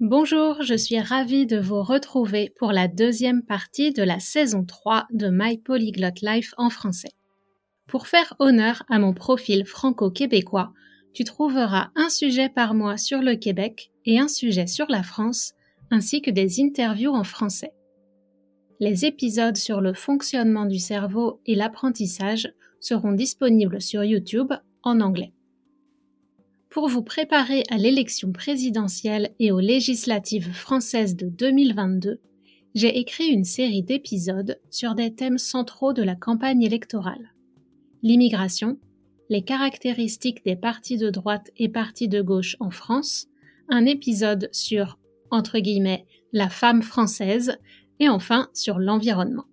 Bonjour, je suis ravie de vous retrouver pour la deuxième partie de la saison 3 de My Polyglot Life en français. Pour faire honneur à mon profil franco-québécois, tu trouveras un sujet par mois sur le Québec et un sujet sur la France, ainsi que des interviews en français. Les épisodes sur le fonctionnement du cerveau et l'apprentissage seront disponibles sur YouTube en anglais. Pour vous préparer à l'élection présidentielle et aux législatives françaises de 2022, j'ai écrit une série d'épisodes sur des thèmes centraux de la campagne électorale. L'immigration, les caractéristiques des partis de droite et partis de gauche en France, un épisode sur, entre guillemets, la femme française, et enfin sur l'environnement.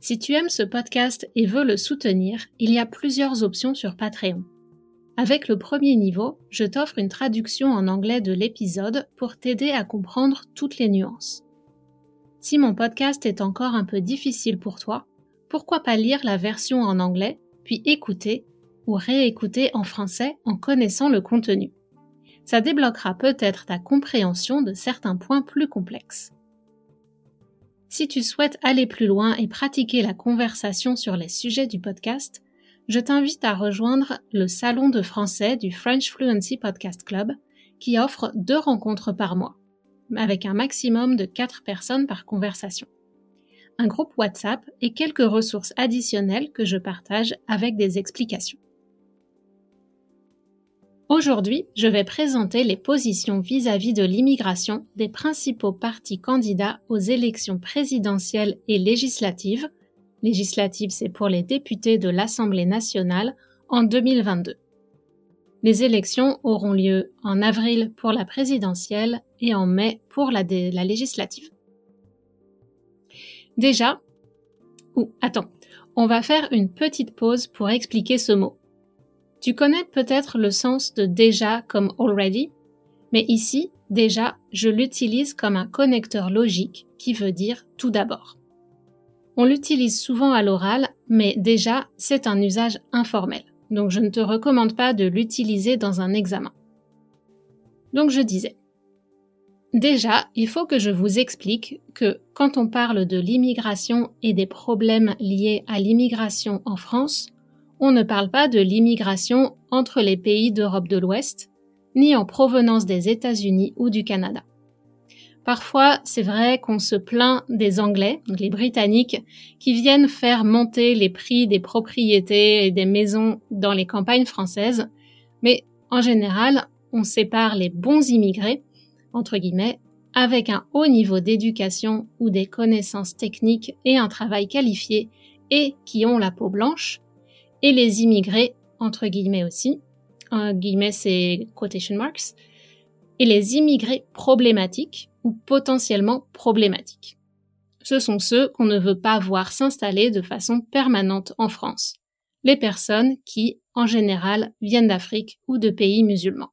Si tu aimes ce podcast et veux le soutenir, il y a plusieurs options sur Patreon. Avec le premier niveau, je t'offre une traduction en anglais de l'épisode pour t'aider à comprendre toutes les nuances. Si mon podcast est encore un peu difficile pour toi, pourquoi pas lire la version en anglais, puis écouter ou réécouter en français en connaissant le contenu. Ça débloquera peut-être ta compréhension de certains points plus complexes. Si tu souhaites aller plus loin et pratiquer la conversation sur les sujets du podcast, je t'invite à rejoindre le salon de français du French Fluency Podcast Club qui offre deux rencontres par mois, avec un maximum de quatre personnes par conversation. Un groupe WhatsApp et quelques ressources additionnelles que je partage avec des explications. Aujourd'hui, je vais présenter les positions vis-à-vis -vis de l'immigration des principaux partis candidats aux élections présidentielles et législatives législative, c'est pour les députés de l'Assemblée nationale en 2022. Les élections auront lieu en avril pour la présidentielle et en mai pour la, la législative. Déjà, ou attends, on va faire une petite pause pour expliquer ce mot. Tu connais peut-être le sens de déjà comme already, mais ici, déjà, je l'utilise comme un connecteur logique qui veut dire tout d'abord. On l'utilise souvent à l'oral, mais déjà, c'est un usage informel. Donc je ne te recommande pas de l'utiliser dans un examen. Donc je disais. Déjà, il faut que je vous explique que quand on parle de l'immigration et des problèmes liés à l'immigration en France, on ne parle pas de l'immigration entre les pays d'Europe de l'Ouest, ni en provenance des États-Unis ou du Canada. Parfois, c'est vrai qu'on se plaint des Anglais, les Britanniques, qui viennent faire monter les prix des propriétés et des maisons dans les campagnes françaises, mais en général, on sépare les bons immigrés, entre guillemets, avec un haut niveau d'éducation ou des connaissances techniques et un travail qualifié et qui ont la peau blanche, et les immigrés, entre guillemets aussi, en guillemets c'est quotation marks, et les immigrés problématiques, ou potentiellement problématiques. Ce sont ceux qu'on ne veut pas voir s'installer de façon permanente en France, les personnes qui, en général, viennent d'Afrique ou de pays musulmans.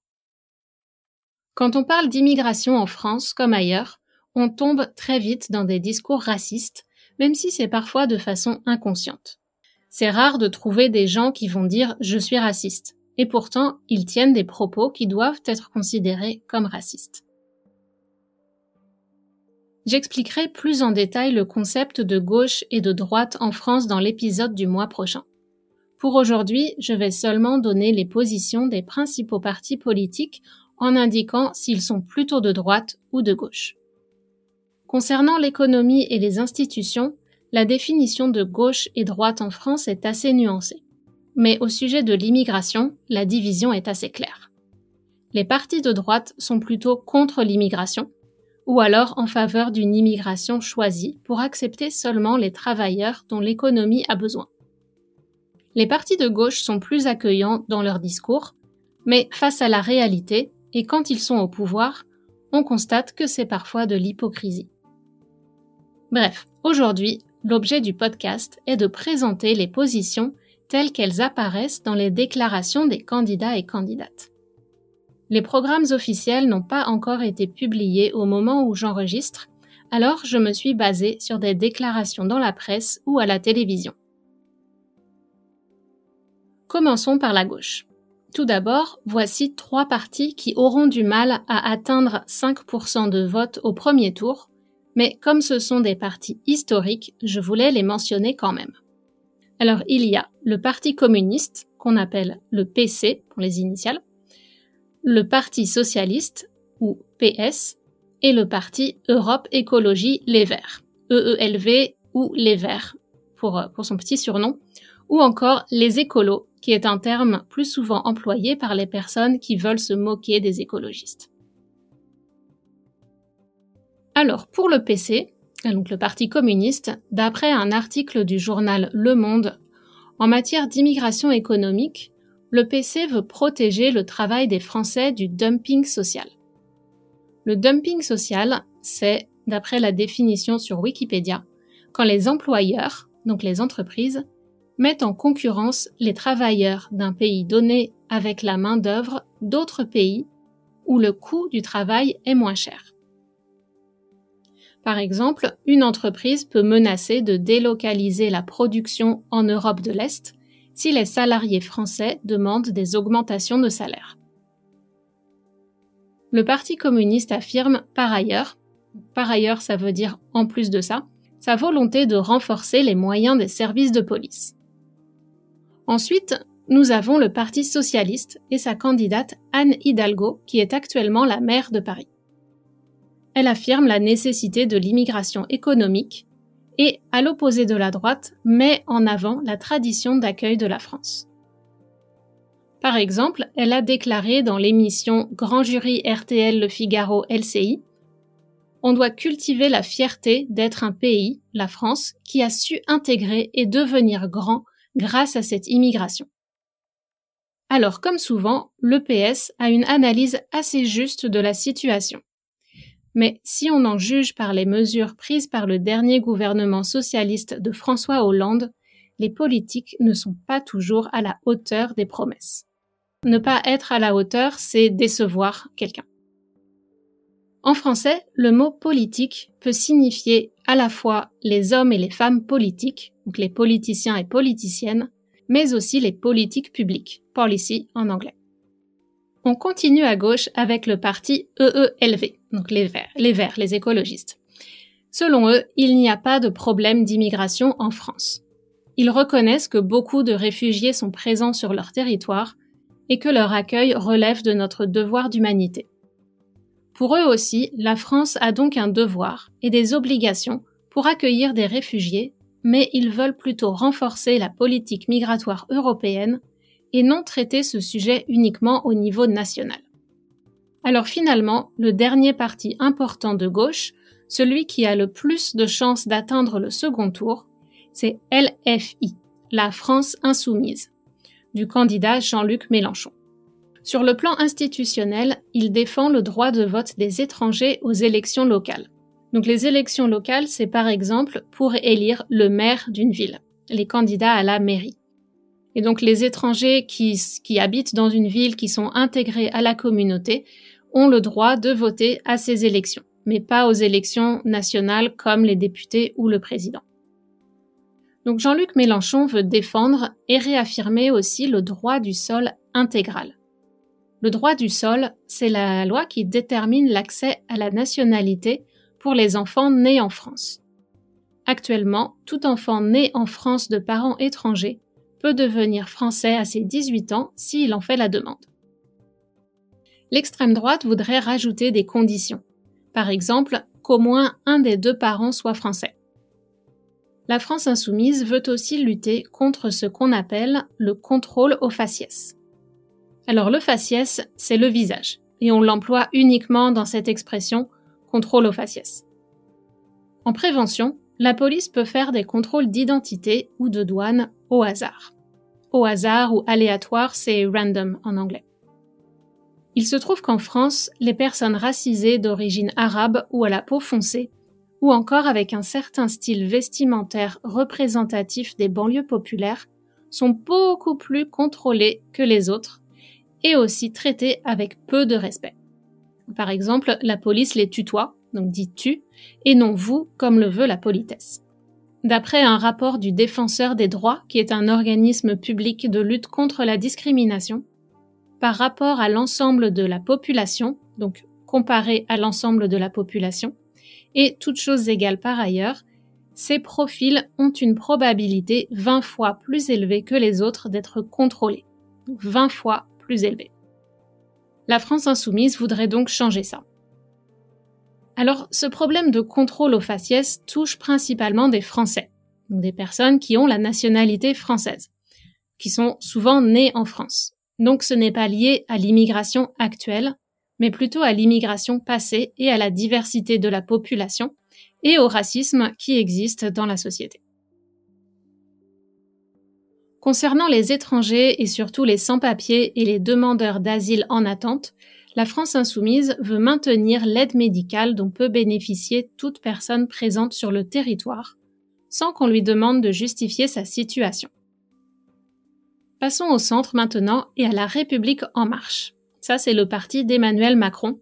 Quand on parle d'immigration en France comme ailleurs, on tombe très vite dans des discours racistes, même si c'est parfois de façon inconsciente. C'est rare de trouver des gens qui vont dire je suis raciste, et pourtant ils tiennent des propos qui doivent être considérés comme racistes. J'expliquerai plus en détail le concept de gauche et de droite en France dans l'épisode du mois prochain. Pour aujourd'hui, je vais seulement donner les positions des principaux partis politiques en indiquant s'ils sont plutôt de droite ou de gauche. Concernant l'économie et les institutions, la définition de gauche et droite en France est assez nuancée. Mais au sujet de l'immigration, la division est assez claire. Les partis de droite sont plutôt contre l'immigration, ou alors en faveur d'une immigration choisie pour accepter seulement les travailleurs dont l'économie a besoin. Les partis de gauche sont plus accueillants dans leur discours, mais face à la réalité, et quand ils sont au pouvoir, on constate que c'est parfois de l'hypocrisie. Bref, aujourd'hui, l'objet du podcast est de présenter les positions telles qu'elles apparaissent dans les déclarations des candidats et candidates. Les programmes officiels n'ont pas encore été publiés au moment où j'enregistre, alors je me suis basée sur des déclarations dans la presse ou à la télévision. Commençons par la gauche. Tout d'abord, voici trois partis qui auront du mal à atteindre 5% de vote au premier tour, mais comme ce sont des partis historiques, je voulais les mentionner quand même. Alors il y a le Parti communiste, qu'on appelle le PC pour les initiales, le Parti socialiste, ou PS, et le Parti Europe Écologie Les Verts, EELV ou Les Verts, pour, euh, pour son petit surnom, ou encore les écolos, qui est un terme plus souvent employé par les personnes qui veulent se moquer des écologistes. Alors, pour le PC, donc le Parti communiste, d'après un article du journal Le Monde, en matière d'immigration économique, le PC veut protéger le travail des Français du dumping social. Le dumping social, c'est, d'après la définition sur Wikipédia, quand les employeurs, donc les entreprises, mettent en concurrence les travailleurs d'un pays donné avec la main-d'œuvre d'autres pays où le coût du travail est moins cher. Par exemple, une entreprise peut menacer de délocaliser la production en Europe de l'Est si les salariés français demandent des augmentations de salaire. Le Parti communiste affirme par ailleurs, par ailleurs ça veut dire en plus de ça, sa volonté de renforcer les moyens des services de police. Ensuite, nous avons le Parti socialiste et sa candidate Anne Hidalgo, qui est actuellement la maire de Paris. Elle affirme la nécessité de l'immigration économique et, à l'opposé de la droite, met en avant la tradition d'accueil de la France. Par exemple, elle a déclaré dans l'émission Grand Jury RTL Le Figaro LCI On doit cultiver la fierté d'être un pays, la France, qui a su intégrer et devenir grand grâce à cette immigration. Alors, comme souvent, l'EPS a une analyse assez juste de la situation. Mais si on en juge par les mesures prises par le dernier gouvernement socialiste de François Hollande, les politiques ne sont pas toujours à la hauteur des promesses. Ne pas être à la hauteur, c'est décevoir quelqu'un. En français, le mot politique peut signifier à la fois les hommes et les femmes politiques, donc les politiciens et politiciennes, mais aussi les politiques publiques, policy en anglais. On continue à gauche avec le parti EELV, donc les Verts, les Verts, les écologistes. Selon eux, il n'y a pas de problème d'immigration en France. Ils reconnaissent que beaucoup de réfugiés sont présents sur leur territoire et que leur accueil relève de notre devoir d'humanité. Pour eux aussi, la France a donc un devoir et des obligations pour accueillir des réfugiés, mais ils veulent plutôt renforcer la politique migratoire européenne et non traiter ce sujet uniquement au niveau national. Alors finalement, le dernier parti important de gauche, celui qui a le plus de chances d'atteindre le second tour, c'est LFI, la France insoumise, du candidat Jean-Luc Mélenchon. Sur le plan institutionnel, il défend le droit de vote des étrangers aux élections locales. Donc les élections locales, c'est par exemple pour élire le maire d'une ville, les candidats à la mairie. Et donc les étrangers qui, habitent dans une ville, qui sont intégrés à la communauté, ont le droit de voter à ces élections, mais pas aux élections nationales comme les députés ou le président. Donc Jean-Luc Mélenchon veut défendre et réaffirmer aussi le droit du sol intégral. Le droit du sol, c'est la loi qui détermine l'accès à la nationalité pour les enfants nés en France. Actuellement, tout enfant né en France de parents étrangers peut devenir français à ses 18 ans s'il en fait la demande. L'extrême droite voudrait rajouter des conditions. Par exemple, qu'au moins un des deux parents soit français. La France insoumise veut aussi lutter contre ce qu'on appelle le contrôle au faciès. Alors le faciès, c'est le visage, et on l'emploie uniquement dans cette expression contrôle au faciès. En prévention, la police peut faire des contrôles d'identité ou de douane au hasard. Au hasard ou aléatoire, c'est random en anglais. Il se trouve qu'en France, les personnes racisées d'origine arabe ou à la peau foncée, ou encore avec un certain style vestimentaire représentatif des banlieues populaires, sont beaucoup plus contrôlées que les autres et aussi traitées avec peu de respect. Par exemple, la police les tutoie, donc dit tu, et non vous, comme le veut la politesse. D'après un rapport du Défenseur des droits, qui est un organisme public de lutte contre la discrimination, par rapport à l'ensemble de la population, donc comparé à l'ensemble de la population, et toutes choses égales par ailleurs, ces profils ont une probabilité 20 fois plus élevée que les autres d'être contrôlés. 20 fois plus élevée. La France insoumise voudrait donc changer ça. Alors, ce problème de contrôle aux faciès touche principalement des Français, des personnes qui ont la nationalité française, qui sont souvent nées en France. Donc ce n'est pas lié à l'immigration actuelle, mais plutôt à l'immigration passée et à la diversité de la population et au racisme qui existe dans la société. Concernant les étrangers et surtout les sans-papiers et les demandeurs d'asile en attente, la France insoumise veut maintenir l'aide médicale dont peut bénéficier toute personne présente sur le territoire, sans qu'on lui demande de justifier sa situation. Passons au centre maintenant et à la République en marche. Ça, c'est le parti d'Emmanuel Macron,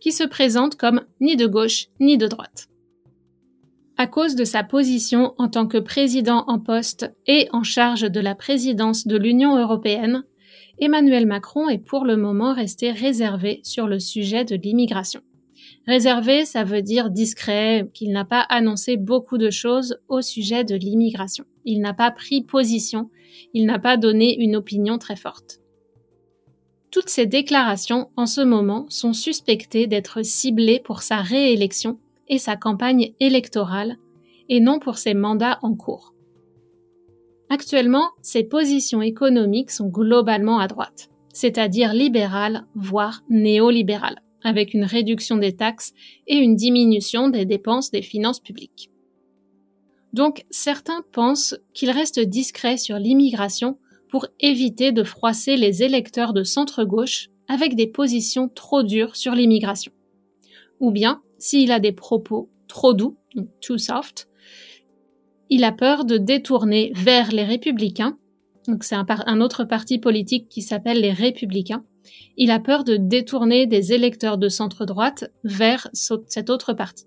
qui se présente comme ni de gauche ni de droite. À cause de sa position en tant que président en poste et en charge de la présidence de l'Union européenne, Emmanuel Macron est pour le moment resté réservé sur le sujet de l'immigration. Réservé, ça veut dire discret, qu'il n'a pas annoncé beaucoup de choses au sujet de l'immigration. Il n'a pas pris position il n'a pas donné une opinion très forte. Toutes ces déclarations, en ce moment, sont suspectées d'être ciblées pour sa réélection et sa campagne électorale, et non pour ses mandats en cours. Actuellement, ses positions économiques sont globalement à droite, c'est-à-dire libérales, voire néolibérales, avec une réduction des taxes et une diminution des dépenses des finances publiques. Donc certains pensent qu'il reste discret sur l'immigration pour éviter de froisser les électeurs de centre-gauche avec des positions trop dures sur l'immigration. Ou bien, s'il a des propos trop doux, too soft, il a peur de détourner vers les républicains, donc c'est un, un, autre parti politique qui s'appelle les républicains, il a peur de détourner des électeurs de centre-droite vers cet autre parti.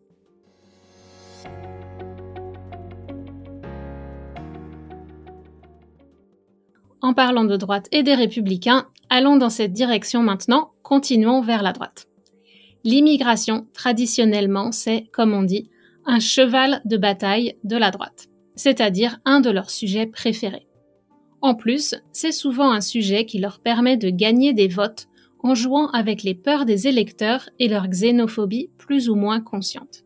En parlant de droite et des républicains, allons dans cette direction maintenant, continuons vers la droite. L'immigration, traditionnellement, c'est, comme on dit, un cheval de bataille de la droite, c'est-à-dire un de leurs sujets préférés. En plus, c'est souvent un sujet qui leur permet de gagner des votes en jouant avec les peurs des électeurs et leur xénophobie plus ou moins consciente.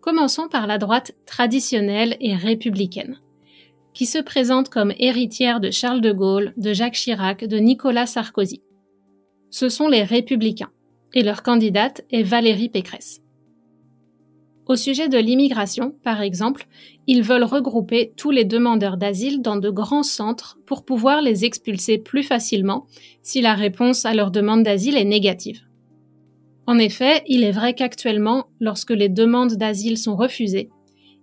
Commençons par la droite traditionnelle et républicaine qui se présente comme héritière de Charles de Gaulle, de Jacques Chirac, de Nicolas Sarkozy. Ce sont les républicains, et leur candidate est Valérie Pécresse. Au sujet de l'immigration, par exemple, ils veulent regrouper tous les demandeurs d'asile dans de grands centres pour pouvoir les expulser plus facilement si la réponse à leur demande d'asile est négative. En effet, il est vrai qu'actuellement, lorsque les demandes d'asile sont refusées,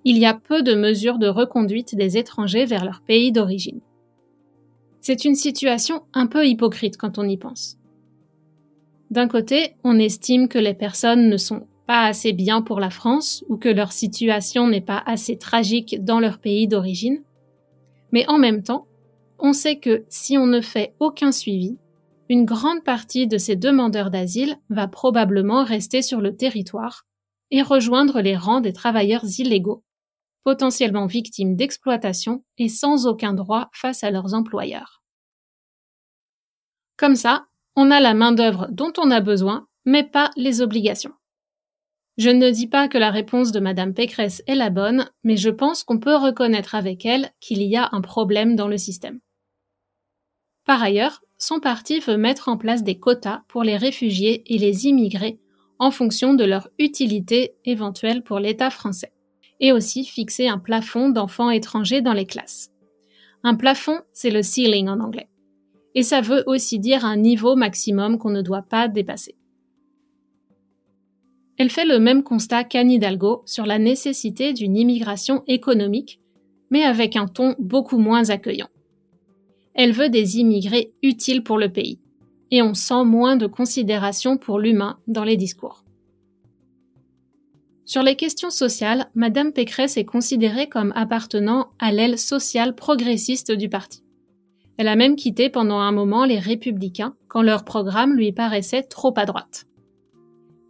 il y a peu de mesures de reconduite des étrangers vers leur pays d'origine. C'est une situation un peu hypocrite quand on y pense. D'un côté, on estime que les personnes ne sont pas assez bien pour la France ou que leur situation n'est pas assez tragique dans leur pays d'origine. Mais en même temps, on sait que si on ne fait aucun suivi, une grande partie de ces demandeurs d'asile va probablement rester sur le territoire et rejoindre les rangs des travailleurs illégaux, potentiellement victimes d'exploitation et sans aucun droit face à leurs employeurs. Comme ça, on a la main-d'œuvre dont on a besoin, mais pas les obligations. Je ne dis pas que la réponse de Madame Pécresse est la bonne, mais je pense qu'on peut reconnaître avec elle qu'il y a un problème dans le système. Par ailleurs, son parti veut mettre en place des quotas pour les réfugiés et les immigrés en fonction de leur utilité éventuelle pour l'État français, et aussi fixer un plafond d'enfants étrangers dans les classes. Un plafond, c'est le ceiling en anglais. Et ça veut aussi dire un niveau maximum qu'on ne doit pas dépasser. Elle fait le même constat qu'Anne Hidalgo sur la nécessité d'une immigration économique, mais avec un ton beaucoup moins accueillant. Elle veut des immigrés utiles pour le pays. Et on sent moins de considération pour l'humain dans les discours. Sur les questions sociales, Madame Pécresse est considérée comme appartenant à l'aile sociale progressiste du parti. Elle a même quitté pendant un moment les républicains quand leur programme lui paraissait trop à droite.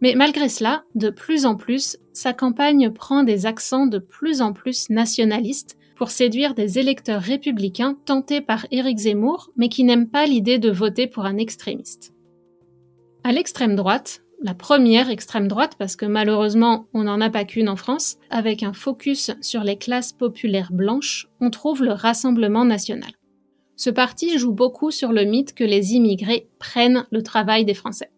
Mais malgré cela, de plus en plus, sa campagne prend des accents de plus en plus nationalistes pour séduire des électeurs républicains tentés par Éric Zemmour, mais qui n'aiment pas l'idée de voter pour un extrémiste. À l'extrême droite, la première extrême droite, parce que malheureusement on n'en a pas qu'une en France, avec un focus sur les classes populaires blanches, on trouve le Rassemblement national. Ce parti joue beaucoup sur le mythe que les immigrés prennent le travail des Français.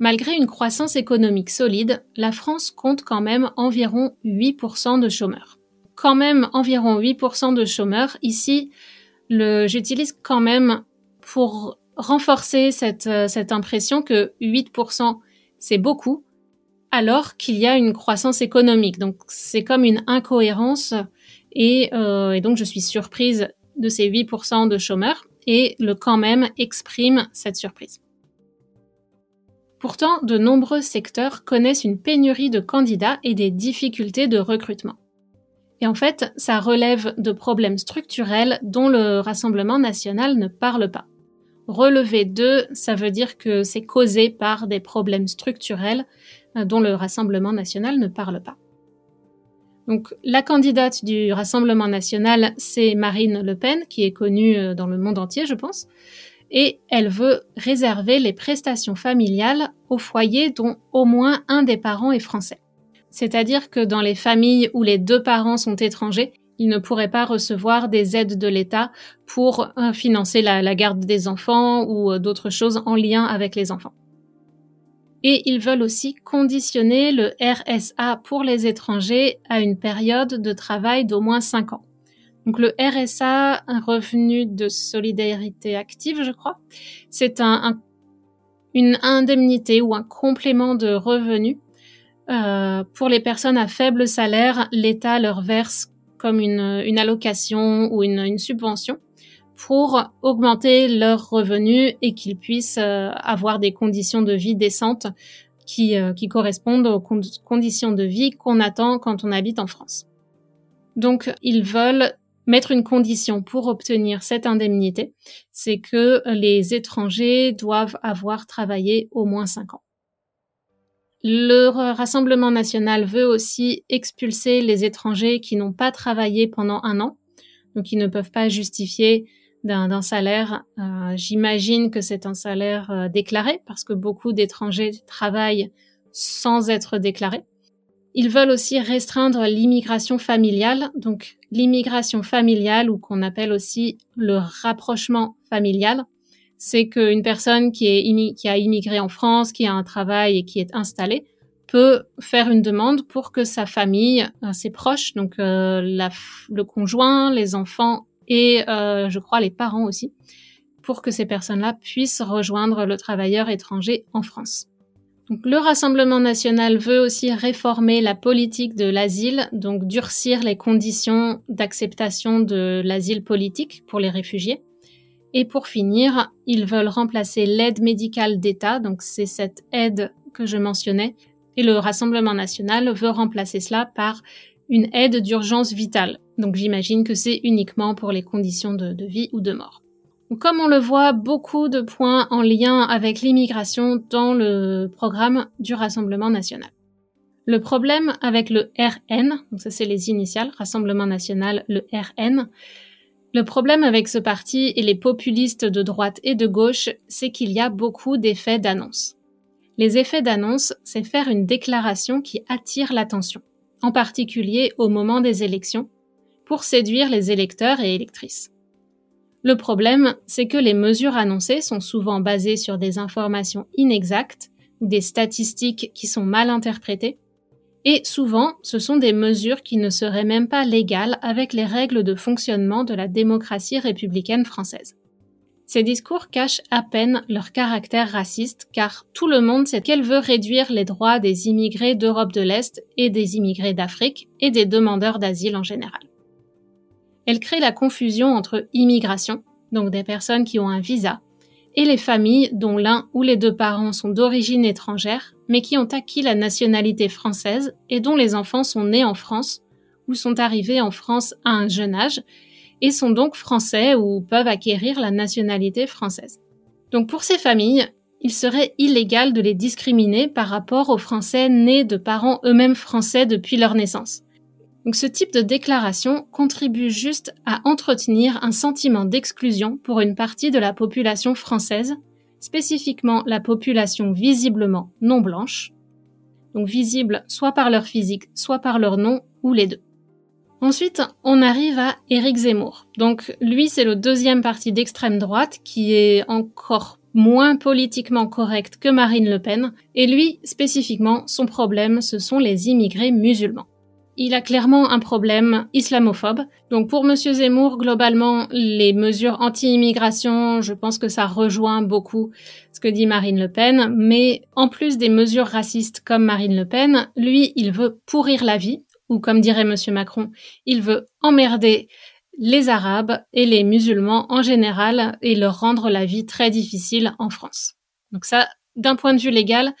Malgré une croissance économique solide, la France compte quand même environ 8% de chômeurs quand même environ 8% de chômeurs. Ici, j'utilise quand même pour renforcer cette, euh, impression que 8% c'est beaucoup, alors qu'il y a une croissance économique. Donc c'est comme une incohérence et, euh, et donc je suis surprise de ces 8% de chômeurs et le quand même exprime cette surprise. Pourtant, de nombreux secteurs connaissent une pénurie de candidats et des difficultés de recrutement. Et en fait, ça relève de problèmes structurels dont le Rassemblement national ne parle pas. Relever d'eux, ça veut dire que c'est causé par des problèmes structurels euh, dont le Rassemblement national ne parle pas. Donc, la candidate du Rassemblement national, c'est Marine Le Pen, qui est connue euh, dans le monde entier, je pense, et elle veut réserver les prestations familiales aux foyers dont au moins un des parents est français. C'est-à-dire que dans les familles où les deux parents sont étrangers, ils ne pourraient pas recevoir des aides de l'État pour euh, financer la, garde des enfants ou euh, d'autres choses en lien avec les enfants. Et ils veulent aussi conditionner le RSA pour les étrangers à une période de travail d'au moins 5 ans. Donc le RSA, un revenu de solidarité active, je crois, c'est une indemnité ou un complément de revenu euh, pour les personnes à faible salaire, l'État leur verse comme une, allocation ou une, subvention pour augmenter leurs revenus et qu'ils puissent euh, avoir des conditions de vie décentes qui, euh, qui correspondent aux conditions de vie qu'on attend quand on habite en France. Donc, ils veulent mettre une condition pour obtenir cette indemnité, c'est que les étrangers doivent avoir travaillé au moins 5 ans. Le Rassemblement national veut aussi expulser les étrangers qui n'ont pas travaillé pendant un an, donc qui ne peuvent pas justifier d'un salaire. Euh, j'imagine que c'est un salaire euh, déclaré parce que beaucoup d'étrangers travaillent sans être déclarés. Ils veulent aussi restreindre l'immigration familiale, donc l'immigration familiale ou qu'on appelle aussi le rapprochement familial c'est qu'une personne qui, a immigré en France, qui a un travail et qui est installée, peut faire une demande pour que sa famille, euh, ses proches, donc euh, le conjoint, les enfants et euh, je crois les parents aussi, pour que ces personnes-là puissent rejoindre le travailleur étranger en France. Le Rassemblement national veut aussi réformer la politique de l'asile, donc durcir les conditions d'acceptation de l'asile politique pour les réfugiés. Et pour finir, ils veulent remplacer l'aide médicale d'État, donc c'est cette aide que je mentionnais, Et le Rassemblement national veut remplacer cela par une aide d'urgence vitale. Donc j'imagine que c'est uniquement pour les conditions de vie ou de mort. Comme on le voit, beaucoup de points en lien avec l'immigration dans le programme du Rassemblement national. Le problème avec le RN, donc ça c'est les initiales, Rassemblement national, le RN, le problème avec ce parti et les populistes de droite et de gauche, c'est qu'il y a beaucoup d'effets d'annonce. Les effets d'annonce, c'est faire une déclaration qui attire l'attention, en particulier au moment des élections, pour séduire les électeurs et électrices. Le problème, c'est que les mesures annoncées sont souvent basées sur des informations inexactes ou des statistiques qui sont mal interprétées, et souvent ce sont des mesures qui ne seraient même pas légales avec les règles de fonctionnement de la démocratie républicaine française. Ces discours cachent à peine leur caractère raciste car tout le monde sait qu'elle veut réduire les droits des immigrés d'Europe de l'Est et des immigrés d'Afrique et des demandeurs d'asile en général. Elle crée la confusion entre immigration, donc des personnes qui ont un visa, et les familles dont l'un ou les deux parents sont d'origine étrangère, mais qui ont acquis la nationalité française et dont les enfants sont nés en France ou sont arrivés en France à un jeune âge et sont donc français ou peuvent acquérir la nationalité française. Donc pour ces familles, il serait illégal de les discriminer par rapport aux Français nés de parents eux-mêmes français depuis leur naissance. Donc ce type de déclaration contribue juste à entretenir un sentiment d'exclusion pour une partie de la population française, spécifiquement la population visiblement non blanche, donc visible soit par leur physique, soit par leur nom, ou les deux. Ensuite, on arrive à Éric Zemmour. Donc lui, c'est le deuxième parti d'extrême droite qui est encore moins politiquement correct que Marine Le Pen, et lui, spécifiquement, son problème, ce sont les immigrés musulmans il a clairement un problème islamophobe. Donc pour Monsieur Zemmour, globalement, les mesures anti-immigration, je pense que ça rejoint beaucoup ce que dit Marine Le Pen. Mais en plus des mesures racistes comme Marine Le Pen, lui, il veut pourrir la vie, ou comme dirait Monsieur Macron, il veut emmerder les Arabes et les musulmans en général et leur rendre la vie très difficile en France. Donc ça, d'un point de vue légal,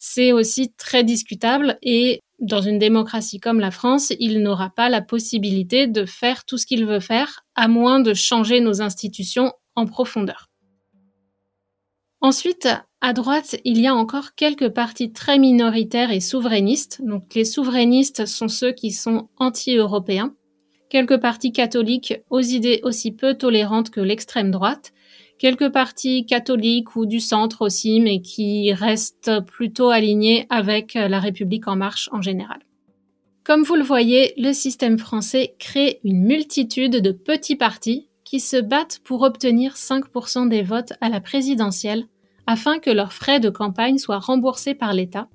c'est aussi très discutable et dans une démocratie comme la France, il n'aura pas la possibilité de faire tout ce qu'il veut faire, à moins de changer nos institutions en profondeur. Ensuite, à droite, il y a encore quelques partis très minoritaires et souverainistes. Donc les souverainistes sont ceux qui sont anti-européens. Quelques partis catholiques aux idées aussi peu tolérantes que l'extrême droite quelques partis catholiques ou du centre aussi, mais qui restent plutôt alignés avec la République en marche en général. Comme vous le voyez, le système français crée une multitude de petits partis qui se battent pour obtenir 5% des votes à la présidentielle afin que leurs frais de campagne soient remboursés par l'État,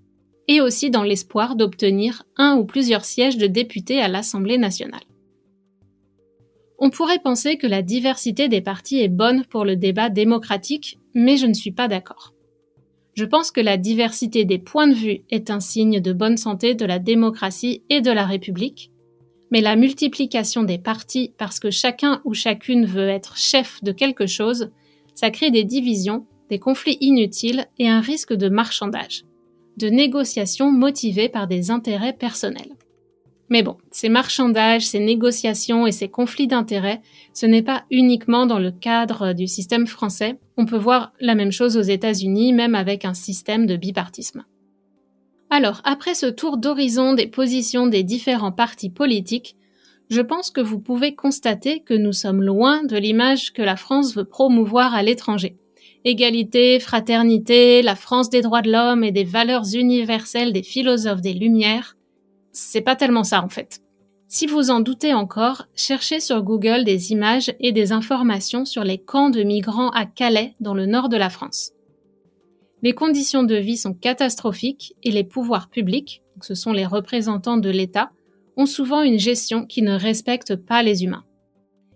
et aussi dans l'espoir d'obtenir un ou plusieurs sièges de députés à l'Assemblée nationale. On pourrait penser que la diversité des partis est bonne pour le débat démocratique, mais je ne suis pas d'accord. Je pense que la diversité des points de vue est un signe de bonne santé de la démocratie et de la République, mais la multiplication des partis parce que chacun ou chacune veut être chef de quelque chose, ça crée des divisions, des conflits inutiles et un risque de marchandage, de négociations motivées par des intérêts personnels. Mais bon, ces marchandages, ces négociations et ces conflits d'intérêts, ce n'est pas uniquement dans le cadre du système français. On peut voir la même chose aux États-Unis, même avec un système de bipartisme. Alors, après ce tour d'horizon des positions des différents partis politiques, je pense que vous pouvez constater que nous sommes loin de l'image que la France veut promouvoir à l'étranger. Égalité, fraternité, la France des droits de l'homme et des valeurs universelles des philosophes des Lumières, c'est pas tellement ça en fait. Si vous en doutez encore, cherchez sur Google des images et des informations sur les camps de migrants à Calais, dans le nord de la France. Les conditions de vie sont catastrophiques et les pouvoirs publics, ce sont les représentants de l'État, ont souvent une gestion qui ne respecte pas les humains.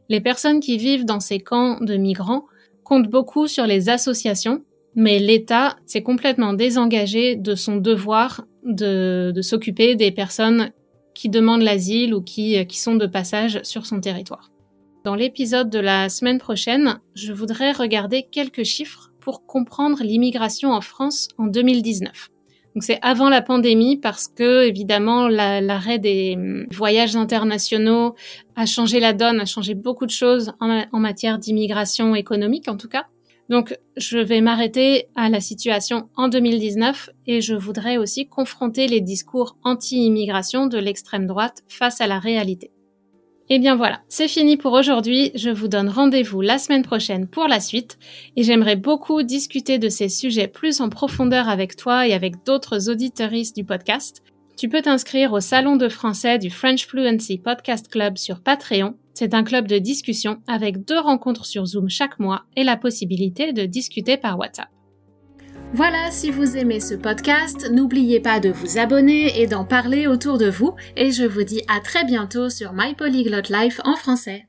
Les personnes qui vivent dans ces camps de migrants comptent beaucoup sur les associations, mais l'État s'est complètement désengagé de son devoir de, s'occuper des personnes qui demandent l'asile ou qui, qui sont de passage sur son territoire. Dans l'épisode de la semaine prochaine, je voudrais regarder quelques chiffres pour comprendre l'immigration en France en 2019. Donc c'est avant la pandémie parce que évidemment l'arrêt des hum, voyages internationaux a changé la donne, a changé beaucoup de choses en matière d'immigration économique en tout cas. Donc je vais m'arrêter à la situation en 2019 et je voudrais aussi confronter les discours anti-immigration de l'extrême droite face à la réalité. Et eh bien voilà, c'est fini pour aujourd'hui. Je vous donne rendez-vous la semaine prochaine pour la suite et j'aimerais beaucoup discuter de ces sujets plus en profondeur avec toi et avec d'autres auditeuristes du podcast. Tu peux t'inscrire au salon de français du French Fluency Podcast Club sur Patreon. C'est un club de discussion avec deux rencontres sur Zoom chaque mois et la possibilité de discuter par WhatsApp. Voilà, si vous aimez ce podcast, n'oubliez pas de vous abonner et d'en parler autour de vous et je vous dis à très bientôt sur My Polyglot Life en français.